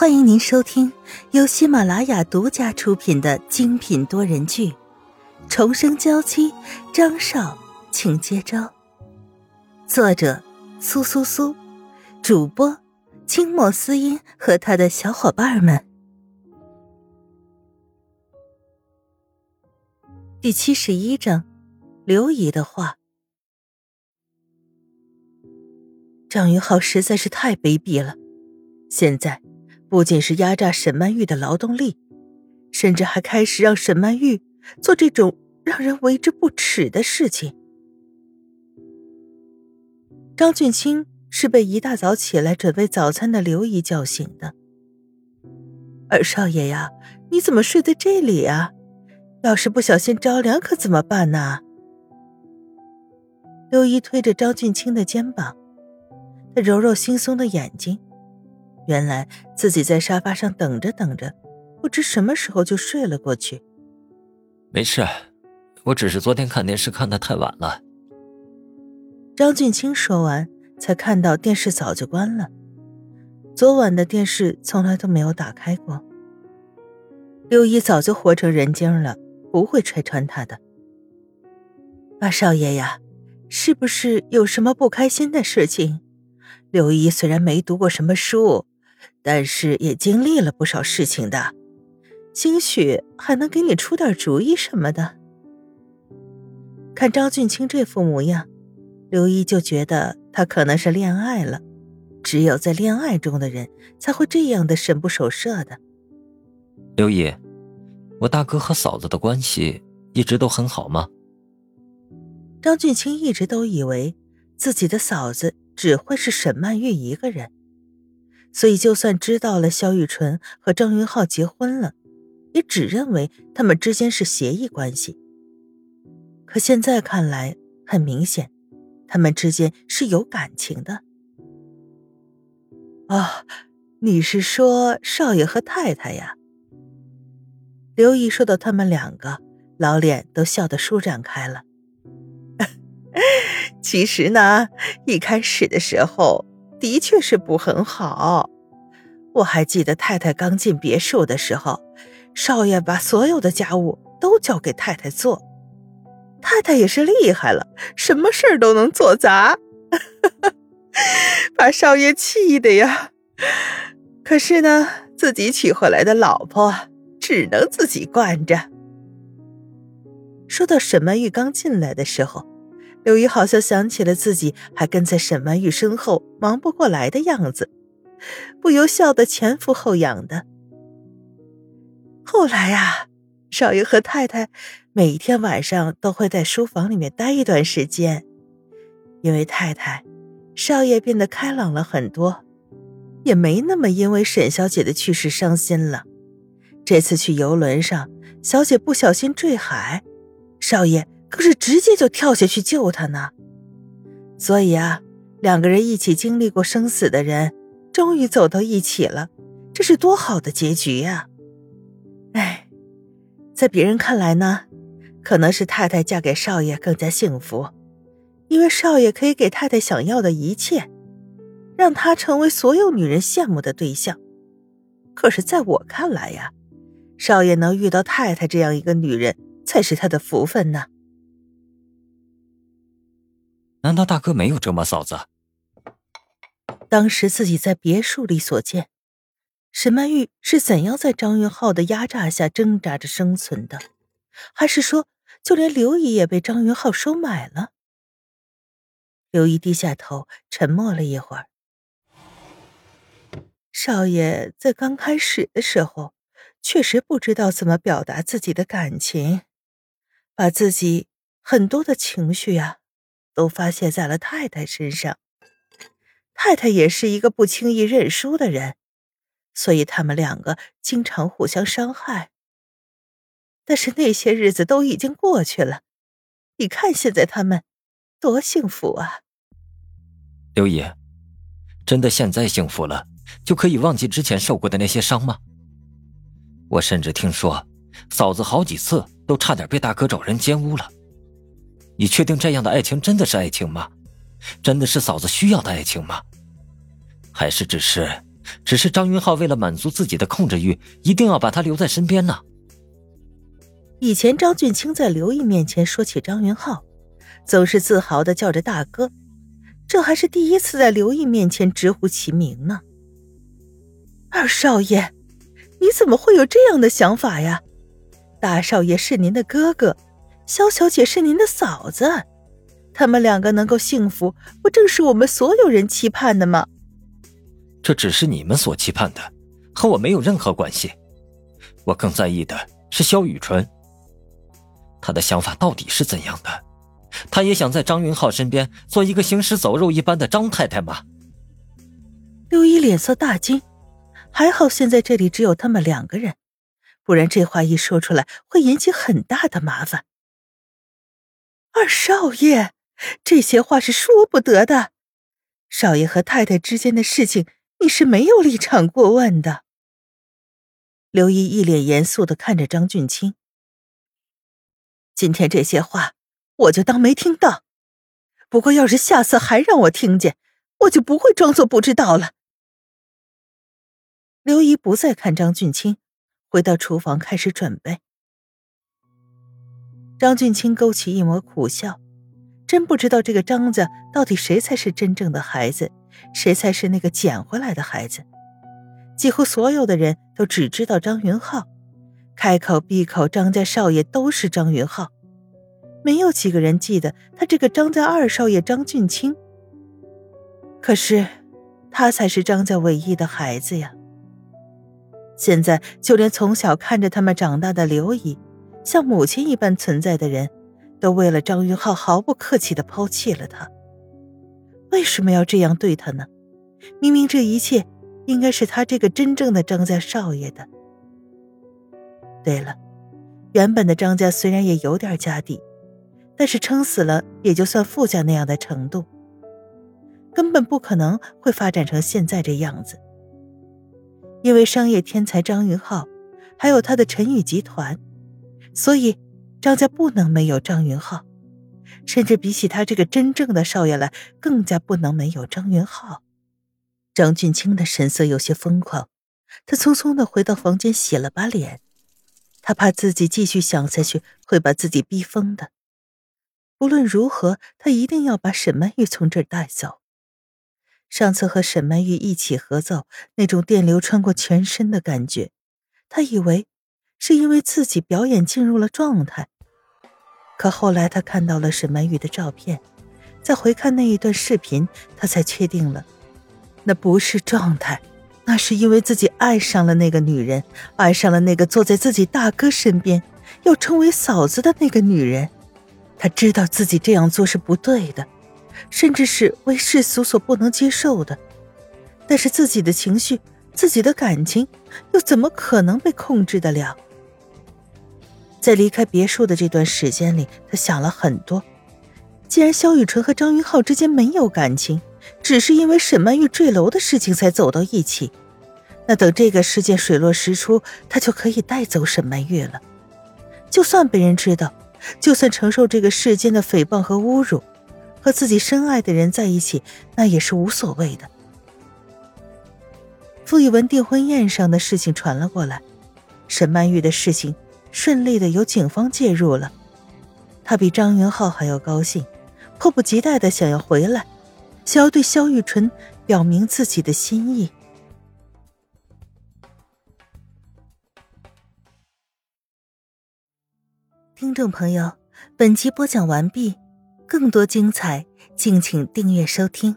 欢迎您收听由喜马拉雅独家出品的精品多人剧《重生娇妻》，张少，请接招。作者：苏苏苏，主播：清墨思音和他的小伙伴们。第七十一章，刘姨的话。张云浩实在是太卑鄙了，现在。不仅是压榨沈曼玉的劳动力，甚至还开始让沈曼玉做这种让人为之不耻的事情。张俊清是被一大早起来准备早餐的刘姨叫醒的。二少爷呀，你怎么睡在这里啊？要是不小心着凉可怎么办呢？刘姨推着张俊清的肩膀，她揉揉惺忪的眼睛。原来自己在沙发上等着等着，不知什么时候就睡了过去。没事，我只是昨天看电视看的太晚了。张俊清说完，才看到电视早就关了。昨晚的电视从来都没有打开过。六一早就活成人精了，不会拆穿他的。八少爷呀，是不是有什么不开心的事情？六一虽然没读过什么书。但是也经历了不少事情的，兴许还能给你出点主意什么的。看张俊清这副模样，刘一就觉得他可能是恋爱了。只有在恋爱中的人才会这样的神不守舍的。刘姨，我大哥和嫂子的关系一直都很好吗？张俊清一直都以为自己的嫂子只会是沈曼玉一个人。所以，就算知道了萧玉纯和张云浩结婚了，也只认为他们之间是协议关系。可现在看来，很明显，他们之间是有感情的。啊，你是说少爷和太太呀？刘姨说到他们两个，老脸都笑得舒展开了。其实呢，一开始的时候。的确是不很好，我还记得太太刚进别墅的时候，少爷把所有的家务都交给太太做，太太也是厉害了，什么事儿都能做砸，把少爷气的呀。可是呢，自己娶回来的老婆只能自己惯着。说到沈曼玉刚进来的时候。刘姨好像想起了自己还跟在沈曼玉身后忙不过来的样子，不由笑得前俯后仰的。后来呀，少爷和太太每天晚上都会在书房里面待一段时间，因为太太，少爷变得开朗了很多，也没那么因为沈小姐的去世伤心了。这次去游轮上，小姐不小心坠海，少爷。可是直接就跳下去救他呢，所以啊，两个人一起经历过生死的人，终于走到一起了，这是多好的结局呀！哎，在别人看来呢，可能是太太嫁给少爷更加幸福，因为少爷可以给太太想要的一切，让她成为所有女人羡慕的对象。可是在我看来呀，少爷能遇到太太这样一个女人，才是他的福分呢。难道大哥没有折磨嫂子？当时自己在别墅里所见，沈曼玉是怎样在张云浩的压榨下挣扎着生存的？还是说，就连刘姨也被张云浩收买了？刘姨低下头，沉默了一会儿。少爷在刚开始的时候，确实不知道怎么表达自己的感情，把自己很多的情绪呀。都发泄在了太太身上，太太也是一个不轻易认输的人，所以他们两个经常互相伤害。但是那些日子都已经过去了，你看现在他们多幸福啊！刘爷，真的现在幸福了，就可以忘记之前受过的那些伤吗？我甚至听说，嫂子好几次都差点被大哥找人奸污了。你确定这样的爱情真的是爱情吗？真的是嫂子需要的爱情吗？还是只是只是张云浩为了满足自己的控制欲，一定要把她留在身边呢。以前张俊清在刘毅面前说起张云浩，总是自豪的叫着大哥，这还是第一次在刘毅面前直呼其名呢。二少爷，你怎么会有这样的想法呀？大少爷是您的哥哥，萧小姐是您的嫂子，他们两个能够幸福，不正是我们所有人期盼的吗？这只是你们所期盼的，和我没有任何关系。我更在意的是萧雨纯。他的想法到底是怎样的？他也想在张云浩身边做一个行尸走肉一般的张太太吗？刘一脸色大惊，还好现在这里只有他们两个人。不然这话一说出来，会引起很大的麻烦。二少爷，这些话是说不得的。少爷和太太之间的事情，你是没有立场过问的。刘姨一脸严肃的看着张俊清。今天这些话，我就当没听到。不过要是下次还让我听见，我就不会装作不知道了。刘姨不再看张俊清。回到厨房开始准备。张俊清勾起一抹苦笑，真不知道这个张家到底谁才是真正的孩子，谁才是那个捡回来的孩子。几乎所有的人都只知道张云浩，开口闭口张家少爷都是张云浩，没有几个人记得他这个张家二少爷张俊清。可是，他才是张家唯一的孩子呀。现在，就连从小看着他们长大的刘姨，像母亲一般存在的人，都为了张云浩毫不客气的抛弃了他。为什么要这样对他呢？明明这一切应该是他这个真正的张家少爷的。对了，原本的张家虽然也有点家底，但是撑死了也就算富家那样的程度，根本不可能会发展成现在这样子。因为商业天才张云浩，还有他的陈宇集团，所以张家不能没有张云浩，甚至比起他这个真正的少爷来，更加不能没有张云浩。张俊清的神色有些疯狂，他匆匆的回到房间洗了把脸，他怕自己继续想下去会把自己逼疯的。无论如何，他一定要把沈曼玉从这儿带走。上次和沈曼玉一起合奏，那种电流穿过全身的感觉，他以为是因为自己表演进入了状态。可后来他看到了沈曼玉的照片，再回看那一段视频，他才确定了，那不是状态，那是因为自己爱上了那个女人，爱上了那个坐在自己大哥身边要称为嫂子的那个女人。他知道自己这样做是不对的。甚至是为世俗所不能接受的，但是自己的情绪、自己的感情，又怎么可能被控制得了？在离开别墅的这段时间里，他想了很多。既然萧雨纯和张云浩之间没有感情，只是因为沈曼玉坠楼的事情才走到一起，那等这个事件水落石出，他就可以带走沈曼玉了。就算被人知道，就算承受这个世间的诽谤和侮辱。和自己深爱的人在一起，那也是无所谓的。傅以文订婚宴上的事情传了过来，沈曼玉的事情顺利的由警方介入了。他比张云浩还要高兴，迫不及待的想要回来，想要对萧玉纯表明自己的心意。听众朋友，本集播讲完毕。更多精彩，敬请订阅收听。